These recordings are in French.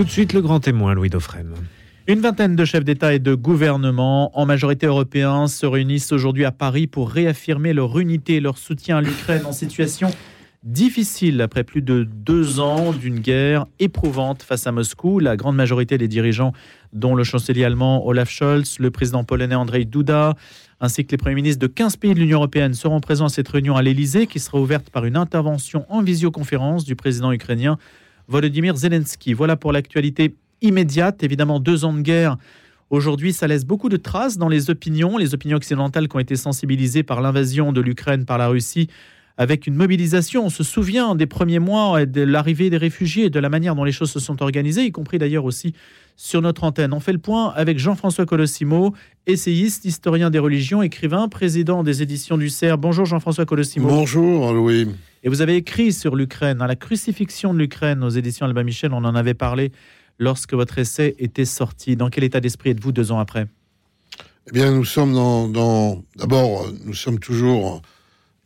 Tout de suite, le grand témoin, Louis Dauphren. Une vingtaine de chefs d'État et de gouvernement, en majorité européens, se réunissent aujourd'hui à Paris pour réaffirmer leur unité et leur soutien à l'Ukraine en situation difficile après plus de deux ans d'une guerre éprouvante face à Moscou. La grande majorité des dirigeants, dont le chancelier allemand Olaf Scholz, le président polonais Andrzej Duda, ainsi que les premiers ministres de 15 pays de l'Union européenne seront présents à cette réunion à l'Élysée qui sera ouverte par une intervention en visioconférence du président ukrainien Volodymyr Zelensky. Voilà pour l'actualité immédiate. Évidemment, deux ans de guerre. Aujourd'hui, ça laisse beaucoup de traces dans les opinions, les opinions occidentales qui ont été sensibilisées par l'invasion de l'Ukraine par la Russie avec une mobilisation. On se souvient des premiers mois de l'arrivée des réfugiés, de la manière dont les choses se sont organisées, y compris d'ailleurs aussi sur notre antenne. On fait le point avec Jean-François Colossimo, essayiste, historien des religions, écrivain, président des éditions du CERF. Bonjour Jean-François Colossimo. Bonjour Louis. Et vous avez écrit sur l'Ukraine, hein, la crucifixion de l'Ukraine aux éditions Albin Michel, on en avait parlé lorsque votre essai était sorti. Dans quel état d'esprit êtes-vous deux ans après? Eh bien, nous sommes dans... D'abord, nous sommes toujours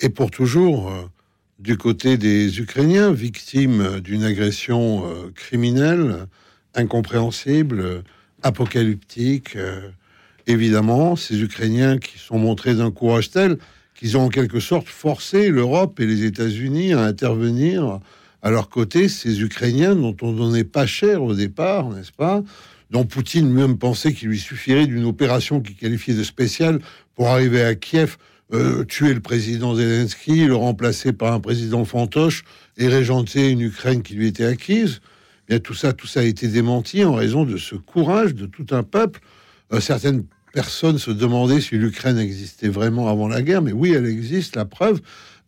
et pour toujours euh, du côté des Ukrainiens, victimes d'une agression euh, criminelle, incompréhensible, apocalyptique. Euh, évidemment, ces Ukrainiens qui sont montrés d'un courage tel qu'ils ont en quelque sorte forcé l'Europe et les États-Unis à intervenir à leur côté, ces Ukrainiens dont on donnait pas cher au départ, n'est-ce pas? Dont Poutine même pensait qu'il lui suffirait d'une opération qu'il qualifiait de spéciale pour arriver à Kiev euh, tuer le président Zelensky, le remplacer par un président fantoche et régenter une Ukraine qui lui était acquise. Bien, tout ça, tout ça a été démenti en raison de ce courage de tout un peuple. Euh, certaines personnes se demandaient si l'Ukraine existait vraiment avant la guerre, mais oui, elle existe. La preuve,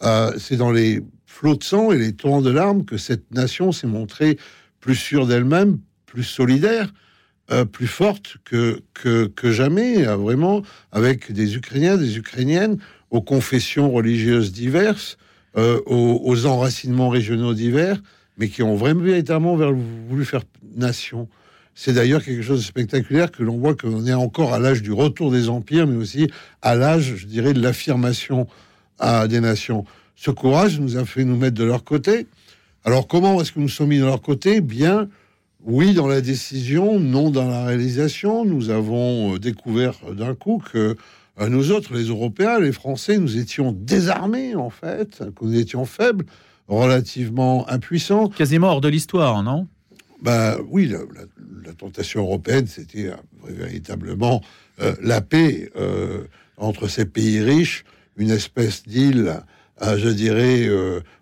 euh, c'est dans les flots de sang et les torrents de larmes que cette nation s'est montrée plus sûre d'elle-même, plus solidaire. Euh, plus forte que, que, que jamais, euh, vraiment, avec des Ukrainiens, des Ukrainiennes, aux confessions religieuses diverses, euh, aux, enracinements régionaux divers, mais qui ont vraiment véritablement voulu faire nation. C'est d'ailleurs quelque chose de spectaculaire que l'on voit qu'on est encore à l'âge du retour des empires, mais aussi à l'âge, je dirais, de l'affirmation des nations. Ce courage nous a fait nous mettre de leur côté. Alors comment est-ce que nous sommes mis de leur côté? Bien, oui, dans la décision, non dans la réalisation. Nous avons euh, découvert d'un coup que euh, nous autres, les Européens, les Français, nous étions désarmés en fait, que nous étions faibles, relativement impuissants. Quasiment hors de l'histoire, non? Bah oui, la, tentation européenne, c'était euh, véritablement la paix entre ces pays riches, une espèce d'île, je dirais,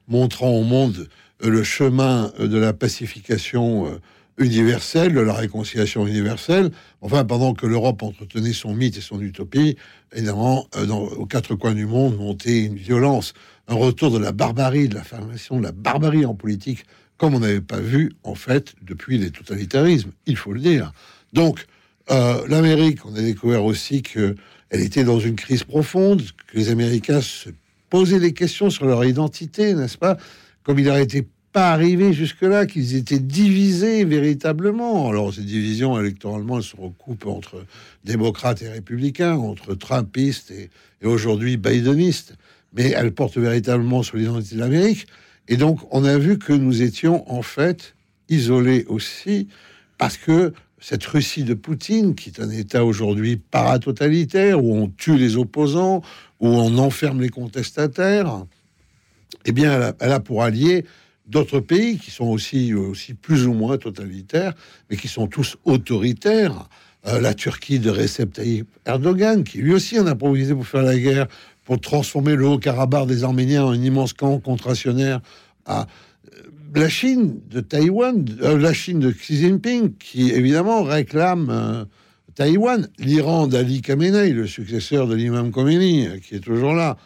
montrant au monde le chemin de la pacification universelle, de la réconciliation universelle. Enfin, pendant que l'Europe entretenait son mythe et son utopie, évidemment, euh, dans, aux quatre coins du monde montait une violence, un retour de la barbarie, de la formation de la barbarie en politique, comme on n'avait pas vu, en fait, depuis les totalitarismes, il faut le dire. Donc, euh, l'Amérique, on a découvert aussi qu'elle était dans une crise profonde, que les Américains se posaient des questions sur leur identité, n'est-ce pas? Comme il a été pas arrivé jusque-là, qu'ils étaient divisés véritablement. Alors, ces divisions, électoralement, elles se recoupent entre démocrates et républicains, entre trumpistes et, aujourd'hui bidenistes. Mais elles portent véritablement sur l'identité de l'Amérique. Et donc, on a vu que nous étions, en fait, isolés aussi, parce que cette Russie de Poutine, qui est un État aujourd'hui paratotalitaire, où on tue les opposants, où on enferme les contestataires, eh bien, elle a, elle a pour allié d'autres pays qui sont aussi, aussi plus ou moins totalitaires, mais qui sont tous autoritaires. Euh, la Turquie de Recep Tayyip Erdogan, qui lui aussi en a improvisé pour faire la guerre, pour transformer le Haut-Karabakh des Arméniens en un immense camp contractionnaire. À euh, la Chine de Taïwan, euh, la Chine de Xi Jinping, qui évidemment réclame Taïwan. L'Iran d'Ali Khamenei, le successeur de l'imam Khomeini, qui est toujours là.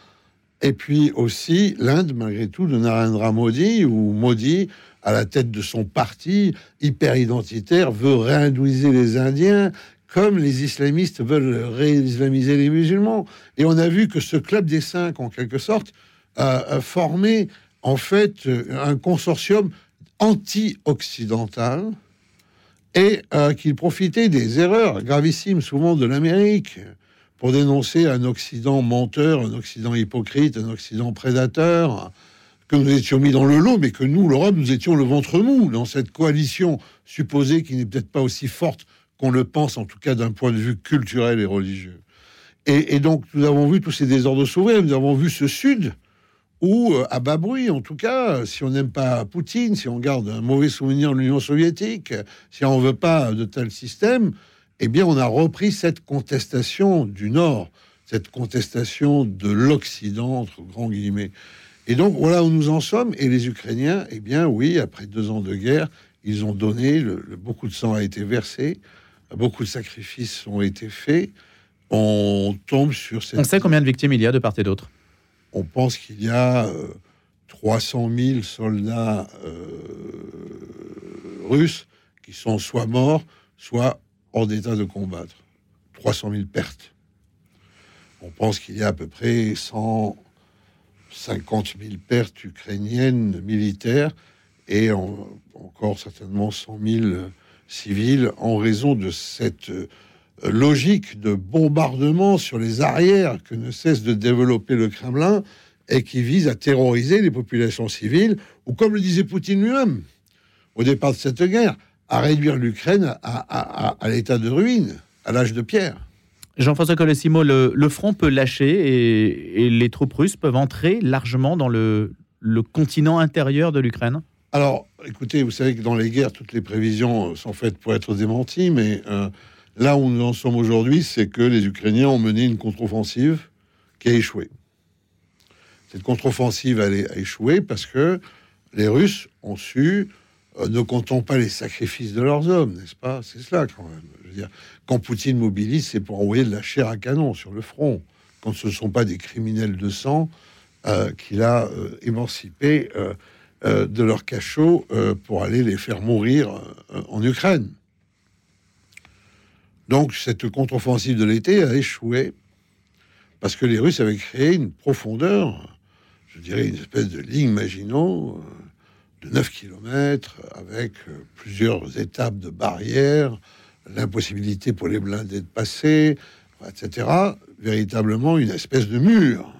Et puis aussi l'Inde, malgré tout, de Narendra Modi, ou Modi, à la tête de son parti hyper identitaire, veut réhindouiser les Indiens comme les islamistes veulent réislamiser les musulmans. Et on a vu que ce club des cinq, en quelque sorte, a, formé en fait un consortium anti-occidental et euh, qu'il profitait des erreurs gravissimes souvent de l'Amérique pour dénoncer un Occident menteur, un Occident hypocrite, un Occident prédateur, que nous étions mis dans le lot, mais que nous, l'Europe, nous étions le ventre mou dans cette coalition supposée qui n'est peut-être pas aussi forte qu'on le pense, en tout cas d'un point de vue culturel et religieux. Et, donc, nous avons vu tous ces désordres s'ouvrir, nous avons vu ce Sud, où, euh, à bas bruit, en tout cas, si on n'aime pas Poutine, si on garde un mauvais souvenir de l'Union soviétique, si on ne veut pas de tel système, eh bien, on a repris cette contestation du Nord, cette contestation de l'Occident, entre grands guillemets. Et donc, voilà où nous en sommes. Et les Ukrainiens, eh bien, oui, après deux ans de guerre, ils ont donné, beaucoup de sang a été versé, beaucoup de sacrifices ont été faits. On tombe sur cette... On sait combien de victimes il y a de part et d'autre? On pense qu'il y a 300 euh, 000 soldats euh, russes qui sont soit morts, soit en état de combattre. 300 000 pertes. On pense qu'il y a à peu près 150 000 pertes ukrainiennes militaires et encore certainement 100 000 civils en raison de cette euh, logique de bombardement sur les arrières que ne cesse de développer le Kremlin et qui vise à terroriser les populations civiles, ou comme le disait Poutine lui-même au départ de cette guerre, à réduire l'Ukraine à, l'état de ruine, à l'âge de pierre. Jean-François Colosimo, le, le, front peut lâcher et, les troupes russes peuvent entrer largement dans le, continent intérieur de l'Ukraine Alors, écoutez, vous savez que dans les guerres, toutes les prévisions sont faites pour être démenties, mais euh, Là où nous en sommes aujourd'hui, c'est que les Ukrainiens ont mené une contre-offensive qui a échoué. Cette contre-offensive a échoué parce que les Russes ont su, ne comptant pas les sacrifices de leurs hommes, n'est-ce pas? C'est cela quand même. Quand Poutine mobilise, c'est pour envoyer de la chair à canon sur le front. Quand ce ne sont pas des criminels de sang euh, qu'il a euh, émancipés de leur cachot pour aller les faire mourir en Ukraine. Donc cette contre-offensive de l'été a échoué parce que les Russes avaient créé une profondeur, je dirais une espèce de ligne Maginot euh, de 9 km avec euh, plusieurs étapes de barrières, l'impossibilité pour les blindés de passer, etc. Véritablement une espèce de mur.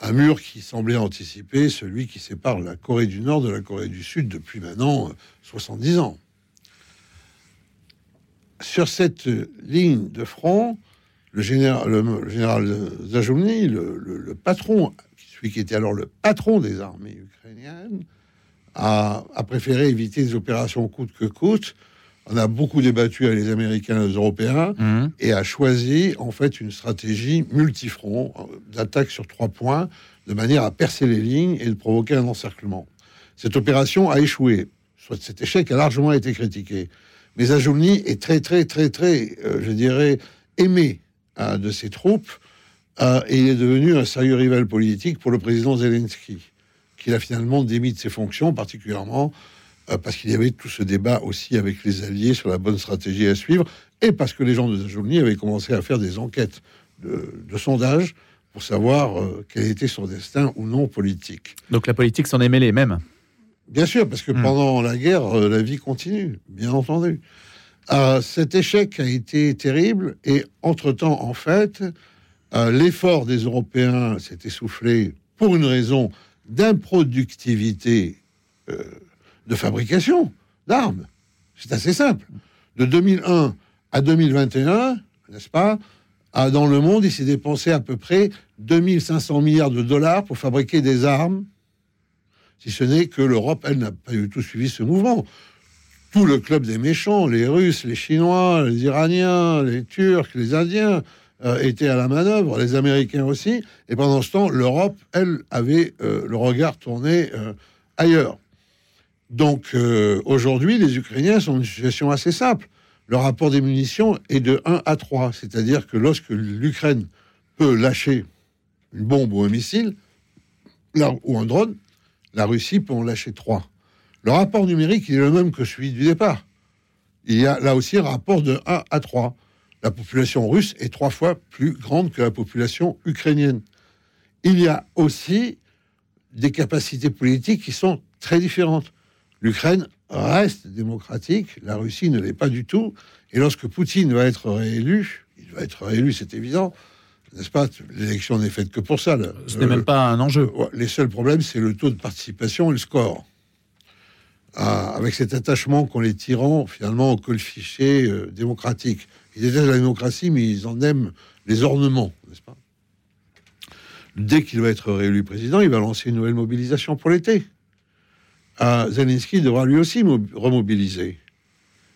Un mur qui semblait anticiper celui qui sépare la Corée du Nord de la Corée du Sud depuis maintenant 70 euh, ans sur cette ligne de front, le général, le, le, patron, celui qui était alors le patron des armées ukrainiennes, a, préféré éviter des opérations coûte que coûte. On a beaucoup débattu avec les Américains et les Européens mmh. et a choisi en fait une stratégie multifront d'attaque sur trois points de manière à percer les lignes et de provoquer un encerclement. Cette opération a échoué. Soit cet échec a largement été critiqué. Mais Ajoulny est très, très, très, très, euh, je dirais, aimé hein, de ses troupes. Euh, et il est devenu un sérieux rival politique pour le président Zelensky, qu'il a finalement démis de ses fonctions, particulièrement euh, parce qu'il y avait tout ce débat aussi avec les alliés sur la bonne stratégie à suivre, et parce que les gens de Zajolny avaient commencé à faire des enquêtes de, de sondage pour savoir quel était son destin ou non politique. Donc la politique s'en est mêlée même Bien sûr, parce que hmm. pendant la guerre, euh, la vie continue, bien entendu. Euh, cet échec a été terrible et entre-temps, en fait, euh, l'effort des Européens s'est essoufflé pour une raison d'improductivité de fabrication d'armes. C'est assez simple. De 2001 à 2021, n'est-ce pas, dans le monde, il s'est dépensé à peu près 2500 milliards de dollars pour fabriquer des armes si ce n'est que l'Europe, elle, n'a pas du tout suivi ce mouvement. Tout le club des méchants, les Russes, les Chinois, les Iraniens, les Turcs, les Indiens, euh, étaient à la manœuvre, les Américains aussi. Et pendant ce temps, l'Europe, elle, avait euh, le regard tourné euh, ailleurs. Donc aujourd'hui, les Ukrainiens sont dans une situation assez simple. Le rapport des munitions est de 1 à 3, c'est-à-dire que lorsque l'Ukraine peut lâcher une bombe ou un missile, ou un drone, la Russie peut en lâcher trois. Le rapport numérique est le même que celui du départ. Il y a là aussi un rapport de 1 à 3. La population russe est trois fois plus grande que la population ukrainienne. Il y a aussi des capacités politiques qui sont très différentes. L'Ukraine reste démocratique, la Russie ne l'est pas du tout. Et lorsque Poutine va être réélu, il va être réélu, c'est évident, n'est-ce pas? L'élection n'est faite que pour ça. Ce n'est même pas un enjeu. les seuls problèmes, c'est le taux de participation et le score. Ah, avec cet attachement qu'ont les tyrans, finalement, au col fichier euh, démocratique. Ils détestent la démocratie, mais ils en aiment les ornements, n'est-ce pas? Dès qu'il va être réélu président, il va lancer une nouvelle mobilisation pour l'été. Ah, Zelensky devra lui aussi remobiliser.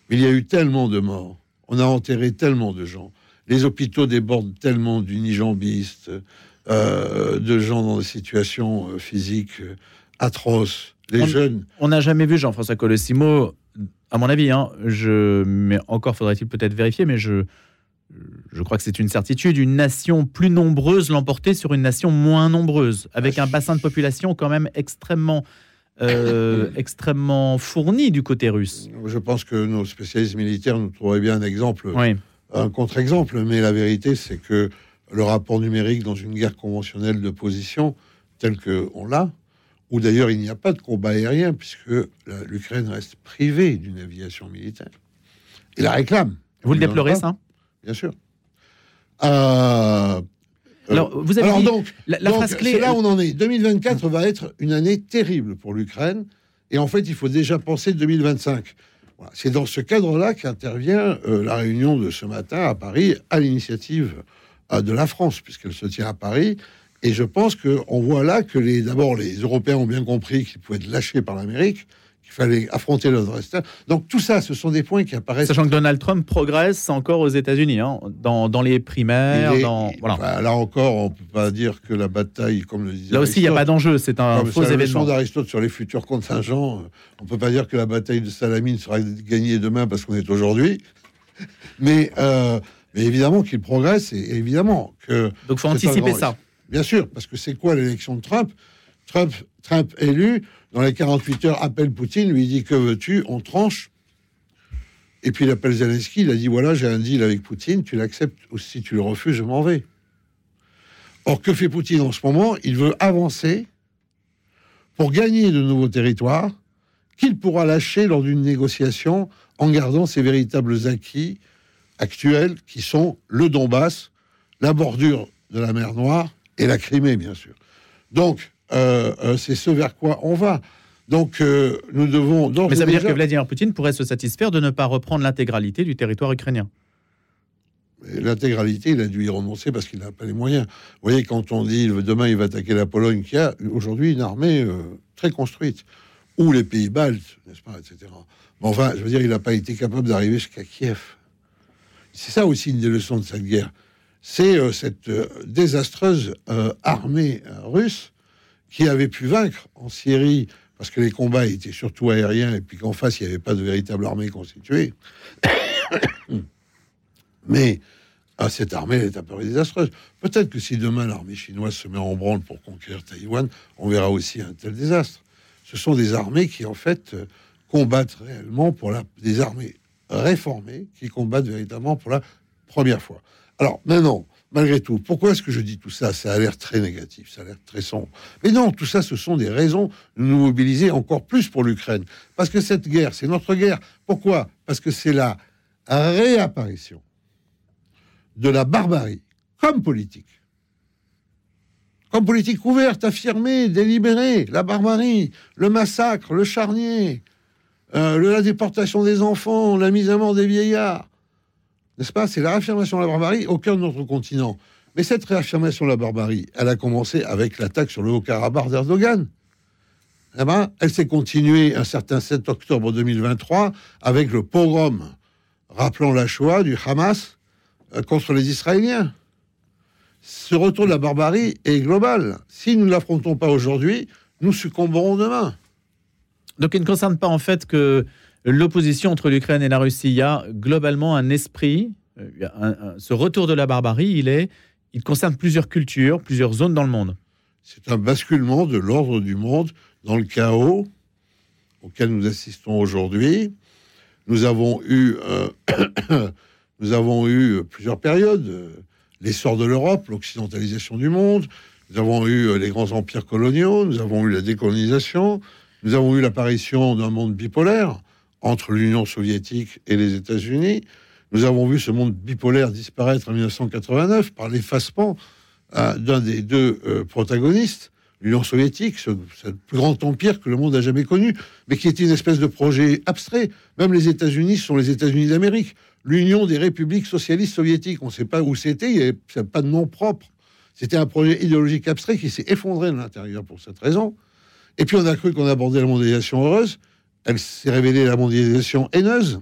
Mais il y a eu tellement de morts. On a enterré tellement de gens. Les hôpitaux débordent tellement d'unijambistes, euh, de gens dans des situations euh, physiques euh, atroces. Les on, jeunes. On n'a jamais vu Jean-François Colossimo, à mon avis, hein, je, mais encore faudrait-il peut-être vérifier, mais je, je crois que c'est une certitude, une nation plus nombreuse l'emporter sur une nation moins nombreuse, avec un bassin de population quand même extrêmement, euh, extrêmement fourni du côté russe. Je pense que nos spécialistes militaires nous trouveraient bien un exemple, un contre-exemple, mais la vérité c'est que le rapport numérique dans une guerre conventionnelle de position, telle qu'on l'a, où d'ailleurs il n'y a pas de combat aérien, puisque l'Ukraine reste privée d'une aviation militaire, et la réclame. Vous le déplorez, ça bien sûr. Euh, alors, vous avez donc, la, phrase clé. C'est là où on en est. 2024 va être une année terrible pour l'Ukraine. Et en fait, il faut déjà penser 2025. C'est dans ce cadre-là qu'intervient euh, la réunion de ce matin à Paris, à l'initiative euh, de la France, puisqu'elle se tient à Paris. Et je pense qu'on voit là que les, d'abord les Européens ont bien compris qu'ils pouvaient être lâchés par l'Amérique, qu'il fallait affronter le reste. Donc tout ça, ce sont des points qui apparaissent. Sachant que Donald Trump progresse encore aux États-Unis, hein, dans, dans, les primaires. dans, voilà. là encore, on peut pas dire que la bataille, comme le disait. Là aussi, il n'y a pas d'enjeu, c'est un faux événement. d'Aristote sur les futurs contingents, euh, on peut pas dire que la bataille de Salamine sera gagnée demain parce qu'on est aujourd'hui. Mais, euh, mais évidemment qu'il progresse et évidemment que. Donc faut anticiper ça. Bien sûr, parce que c'est quoi l'élection de Trump? Trump, élu, dans les 48 heures, appelle Poutine, lui dit Que veux-tu? On tranche. Et puis il appelle Zelensky, il a dit Voilà, j'ai un deal avec Poutine, tu l'acceptes ou si tu le refuses, je m'en vais. Or, que fait Poutine en ce moment? Il veut avancer pour gagner de nouveaux territoires qu'il pourra lâcher lors d'une négociation en gardant ses véritables acquis actuels qui sont le Donbass, la bordure de la mer Noire et la Crimée, bien sûr. Donc, euh, euh, c'est ce vers quoi on va. Donc, euh, nous devons. Mais ça veut dire que Vladimir Poutine pourrait se satisfaire de ne pas reprendre l'intégralité du territoire ukrainien. L'intégralité, il a dû y renoncer parce qu'il n'a pas les moyens. Vous voyez, quand on dit demain il va attaquer la Pologne, qui a aujourd'hui une armée très construite, ou les pays baltes, n'est-ce pas, etc. Mais enfin, je veux dire, il n'a pas été capable d'arriver jusqu'à Kiev. C'est ça aussi une des leçons de cette guerre. C'est cette désastreuse armée russe qui avait pu vaincre en Syrie, parce que les combats étaient surtout aériens, et puis qu'en face, il n'y avait pas de véritable armée constituée. Mais ah, cette armée, elle est un peu désastreuse. Peut-être que si demain l'armée chinoise se met en branle pour conquérir Taïwan, on verra aussi un tel désastre. Ce sont des armées qui, en fait, combattent réellement pour la... des armées réformées qui combattent véritablement pour la première fois. Alors maintenant, malgré tout. Pourquoi est-ce que je dis tout ça? Ça a l'air très négatif, ça a l'air très sombre. Mais non, tout ça, ce sont des raisons de nous mobiliser encore plus pour l'Ukraine. Parce que cette guerre, c'est notre guerre. Pourquoi? Parce que c'est la réapparition de la barbarie comme politique. Comme politique ouverte, affirmée, délibérée, la barbarie, le massacre, le charnier, euh, la déportation des enfants, la mise à mort des vieillards, n'est-ce pas? C'est la réaffirmation de la barbarie au cœur de notre continent. Mais cette réaffirmation de la barbarie, elle a commencé avec l'attaque sur le Haut-Karabakh d'Erdogan. Eh ben, elle s'est continuée un certain 7 octobre 2023 avec le pogrom rappelant la Shoah du Hamas euh, contre les Israéliens. Ce retour de la barbarie est global. Si nous ne l'affrontons pas aujourd'hui, nous succomberons demain. Donc il ne concerne pas en fait que l'opposition entre l'Ukraine et la Russie. Il y a globalement un esprit, euh, ce retour de la barbarie, il, est, il concerne plusieurs cultures, plusieurs zones dans le monde. C'est un basculement de l'ordre du monde dans le chaos auquel nous assistons aujourd'hui. Nous avons eu, euh, nous avons eu plusieurs périodes. L'essor de l'Europe, l'occidentalisation du monde. Nous avons eu les grands empires coloniaux. Nous avons eu la décolonisation. Nous avons eu l'apparition d'un monde bipolaire entre l'Union soviétique et les États-Unis. Nous avons vu ce monde bipolaire disparaître en 1989 par l'effacement euh, d'un des deux euh, protagonistes, l'Union soviétique, ce, plus grand empire que le monde a jamais connu, mais qui était une espèce de projet abstrait. Même les États-Unis sont les États-Unis d'Amérique. L'Union des républiques socialistes soviétiques, on ne sait pas où c'était, il n'y avait pas de nom propre. C'était un projet idéologique abstrait qui s'est effondré de l'intérieur pour cette raison. Et puis on a cru qu'on abordait la mondialisation heureuse. Elle s'est révélée la mondialisation haineuse.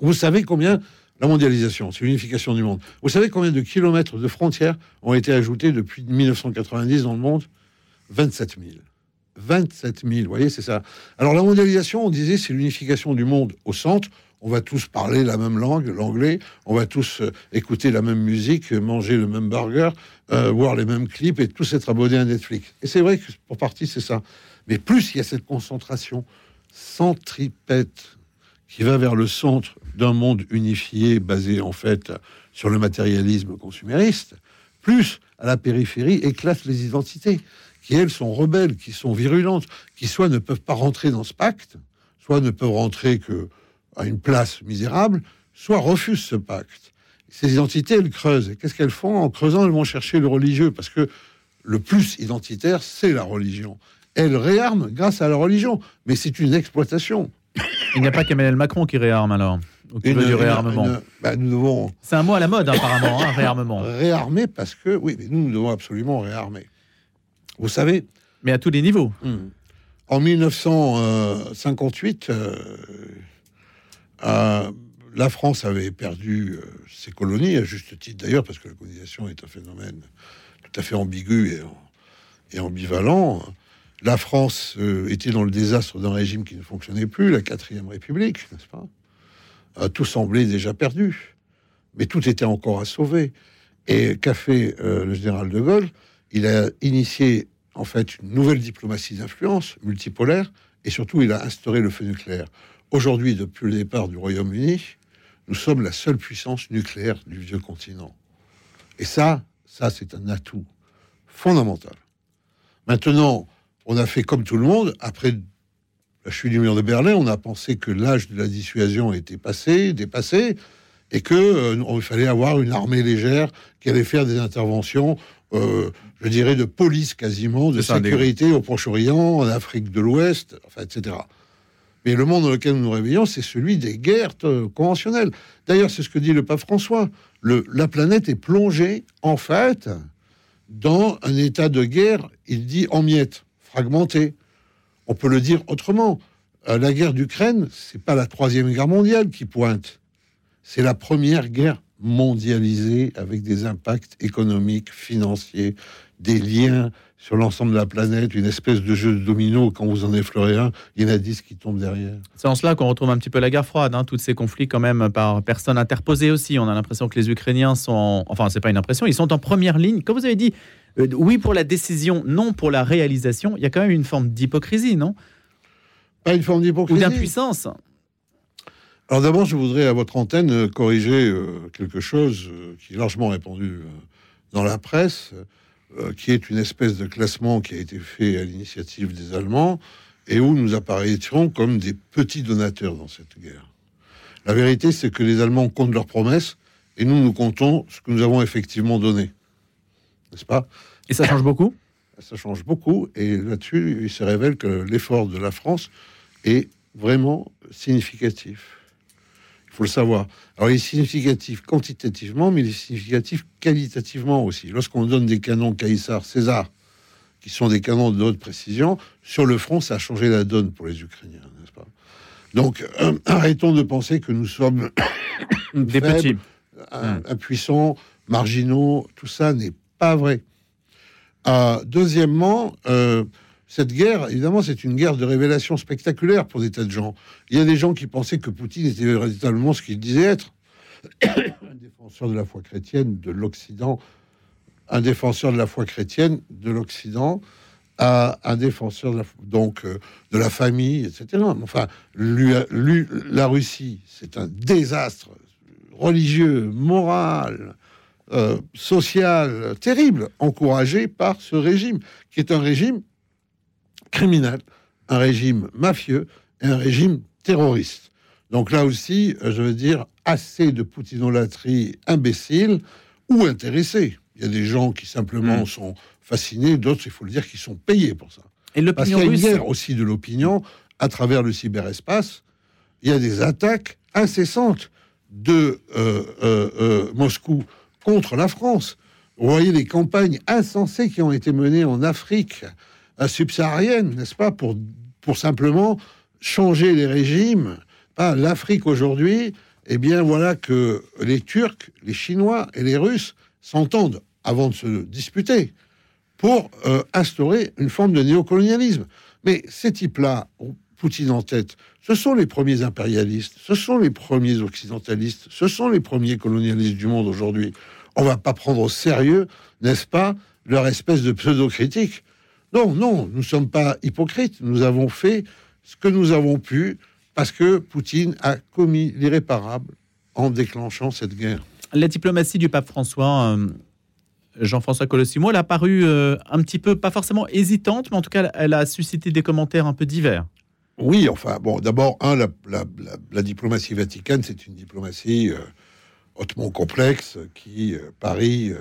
Vous savez combien la mondialisation, c'est l'unification du monde. Vous savez combien de kilomètres de frontières ont été ajoutés depuis 1990 dans le monde? 27 000. 27 000, vous voyez, c'est ça. Alors la mondialisation, on disait, c'est l'unification du monde au centre. On va tous parler la même langue, l'anglais. On va tous euh, écouter la même musique, manger le même burger, euh, voir les mêmes clips et tous être abonnés à Netflix. Et c'est vrai que pour partie, c'est ça. Mais plus il y a cette concentration centripète qui va vers le centre d'un monde unifié basé en fait sur le matérialisme consumériste, plus à la périphérie éclatent les identités qui elles sont rebelles, qui sont virulentes, qui soit ne peuvent pas rentrer dans ce pacte, soit ne peuvent rentrer que à une place misérable, soit refusent ce pacte. Ces identités, elles creusent. Et qu'est-ce qu'elles font? En creusant, elles vont chercher le religieux, parce que le plus identitaire, c'est la religion. Elles réarment grâce à la religion, mais c'est une exploitation. Il n'y a pas qu'Emmanuel Macron qui réarme alors une, du réarmement. Bah, devons. C'est un mot à la mode apparemment, hein, réarmement. Réarmer parce que oui, mais nous, nous devons absolument réarmer. Vous savez. Mais à tous les niveaux. Hmm. En 1958, euh, euh, la France avait perdu euh, ses colonies, à juste titre d'ailleurs, parce que la colonisation est un phénomène tout à fait ambigu et, et ambivalent. La France était dans le désastre d'un régime qui ne fonctionnait plus, la quatrième République, n'est-ce pas? Tout semblait déjà perdu, mais tout était encore à sauver. Et qu'a fait euh, le général de Gaulle? Il a initié en fait une nouvelle diplomatie d'influence multipolaire, et surtout il a instauré le feu nucléaire. Aujourd'hui, depuis le départ du Royaume-Uni, nous sommes la seule puissance nucléaire du vieux continent. Et ça, ça c'est un atout fondamental. Maintenant, on a fait comme tout le monde, après la chute du mur de Berlin, on a pensé que l'âge de la dissuasion était passé, dépassé, et que euh, fallait avoir une armée légère qui allait faire des interventions, euh, je dirais, de police quasiment, de sécurité au Proche-Orient, en Afrique de l'Ouest, enfin, etc. Mais le monde dans lequel nous nous réveillons, c'est celui des guerres euh, conventionnelles. D'ailleurs, c'est ce que dit le pape François. Le, la planète est plongée, en fait, dans un état de guerre, il dit en miettes, fragmenté. On peut le dire autrement. Euh, la guerre d'Ukraine, c'est pas la troisième guerre mondiale qui pointe. C'est la première guerre mondialisée avec des impacts économiques, financiers, des liens sur l'ensemble de la planète, une espèce de jeu de domino. Quand vous en effleurez un, il y en a dix qui tombent derrière. C'est en cela qu'on retrouve un petit peu la guerre froide, hein, tous ces conflits quand même par personnes interposées aussi. On a l'impression que les Ukrainiens sont, enfin c'est pas une impression, ils sont en première ligne. Comme vous avez dit, euh, oui pour la décision, non pour la réalisation. Il y a quand même une forme d'hypocrisie, non? Pas une forme d'hypocrisie. Ou d'impuissance. Alors d'abord, je voudrais à votre antenne euh, corriger euh, quelque chose qui est largement répandu dans la presse. Qui est une espèce de classement qui a été fait à l'initiative des Allemands et où nous apparaîtrons comme des petits donateurs dans cette guerre. La vérité, c'est que les Allemands comptent leurs promesses et nous, nous comptons ce que nous avons effectivement donné. N'est-ce pas? Et ça change beaucoup? Ça change beaucoup et là-dessus, il se révèle que l'effort de la France est vraiment significatif faut le savoir. Alors, il est significatif quantitativement, mais il est significatif qualitativement aussi. Lorsqu'on donne des canons Caïsar, César, qui sont des canons de haute précision, sur le front, ça a changé la donne pour les Ukrainiens, n'est-ce pas? Donc, euh, arrêtons de penser que nous sommes des petits, hum. impuissants, marginaux. Tout ça n'est pas vrai. Euh, deuxièmement, euh, cette guerre, évidemment, c'est une guerre de révélation spectaculaire pour des tas de gens. Il y a des gens qui pensaient que Poutine était véritablement ce qu'il disait être. un défenseur de la foi chrétienne de l'Occident, un défenseur de la foi chrétienne de l'Occident, un défenseur de la, donc euh, de la famille, etc. Enfin, la Russie, c'est un désastre religieux, moral, euh, social terrible, encouragé par ce régime, qui est un régime criminel, un régime mafieux et un régime terroriste. Donc là aussi, euh, je veux dire, assez de poutinolâtrie imbécile ou intéressée. Il y a des gens qui simplement Mm. sont fascinés, d'autres, il faut le dire, qui sont payés pour ça. Et l'opinion y a russe guerre aussi de l'opinion à travers le cyberespace. Il y a des attaques incessantes de euh, euh, euh, Moscou contre la France. Vous voyez les campagnes insensées qui ont été menées en Afrique euh, subsaharienne, n'est-ce pas, pour, simplement changer les régimes. Pas L'Afrique aujourd'hui, eh bien voilà que les Turcs, les Chinois et les Russes s'entendent avant de se disputer pour euh, instaurer une forme de néocolonialisme. Mais ces types-là, Poutine en tête, ce sont les premiers impérialistes, ce sont les premiers occidentalistes, ce sont les premiers colonialistes du monde aujourd'hui. On va pas prendre au sérieux, n'est-ce pas, leur espèce de pseudo-critique. Non, non, nous ne sommes pas hypocrites. Nous avons fait ce que nous avons pu parce que Poutine a commis l'irréparable en déclenchant cette guerre. La diplomatie du pape François, euh, Jean-François Colossimo, elle a paru euh, un petit peu, pas forcément hésitante, mais en tout cas, elle a suscité des commentaires un peu divers. Oui, enfin, bon, d'abord, un, la, diplomatie vaticane, c'est une diplomatie euh, hautement complexe qui euh, parie euh,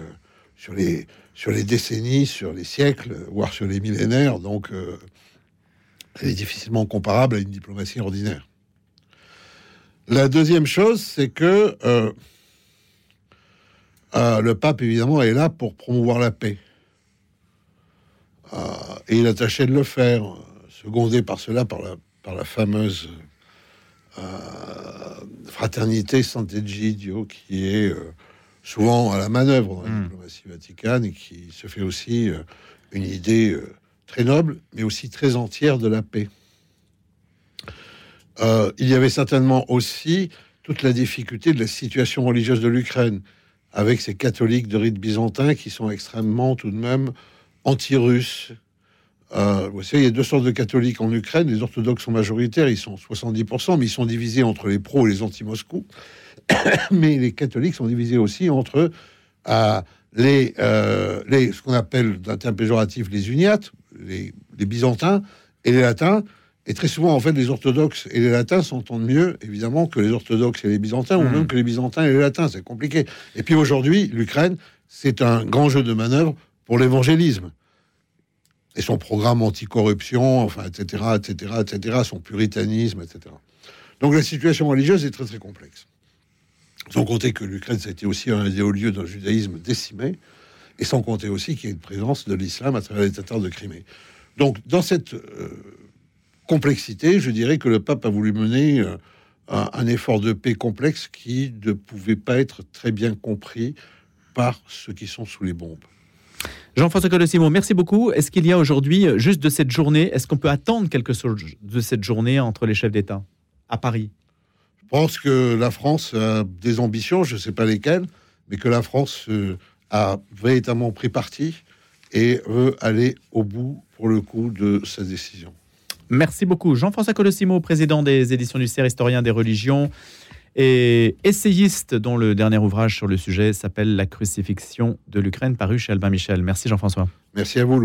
sur, les, sur les décennies, sur les siècles, voire sur les millénaires. Donc, elle est difficilement comparable à une diplomatie ordinaire. La deuxième chose, c'est que le pape, évidemment, est là pour promouvoir la paix. Et il a tâché de le faire, secondé par cela par la, par la fameuse euh, fraternité Sant'Egidio, qui est euh, souvent à la manœuvre dans la Mm. diplomatie vaticane et qui se fait aussi euh, une idée euh, très noble, mais aussi très entière de la paix. Il y avait certainement aussi toute la difficulté de la situation religieuse de l'Ukraine, avec ces catholiques de rite byzantin qui sont extrêmement tout de même anti-russes. Euh, vous savez, il y a deux sortes de catholiques en Ukraine. Les orthodoxes sont majoritaires, ils sont 70%, mais ils sont divisés entre les pros et les anti-Moscou. mais les catholiques sont divisés aussi entre euh, les, euh, les, ce qu'on appelle d'un terme péjoratif les uniates, les, les byzantins et les latins. Et très souvent, en fait, les orthodoxes et les latins s'entendent mieux, évidemment, que les orthodoxes et les byzantins, ou Mhm. même que les byzantins et les latins. C'est compliqué. Et puis aujourd'hui, l'Ukraine, c'est un grand jeu de manœuvre pour l'évangélisme. Et son programme anticorruption, enfin, etc., etc., etc., son puritanisme, etc. Donc la situation religieuse est très, très complexe. Sans compter que l'Ukraine, ça a été aussi un des hauts lieux d'un judaïsme décimé, et sans compter aussi qu'il y a une présence de l'islam à travers les Tatars de Crimée. Donc, dans cette euh, complexité, je dirais que le pape a voulu mener euh, un, un effort de paix complexe qui ne pouvait pas être très bien compris par ceux qui sont sous les bombes. Jean-François Colossimo, merci beaucoup. Est-ce qu'il y a aujourd'hui, euh, juste de cette journée, est-ce qu'on peut attendre quelque chose de cette journée entre les chefs d'État à Paris? Je pense que la France a des ambitions, je ne sais pas lesquelles, mais que la France euh, a véritablement pris parti et veut aller au bout, pour le coup, de sa décision. Merci beaucoup. Jean-François Colossimo, président des éditions du CER, historien des religions et essayiste dont le dernier ouvrage sur le sujet s'appelle La crucifixion de l'Ukraine, paru chez Albin Michel. Merci Jean-François. Merci à vous.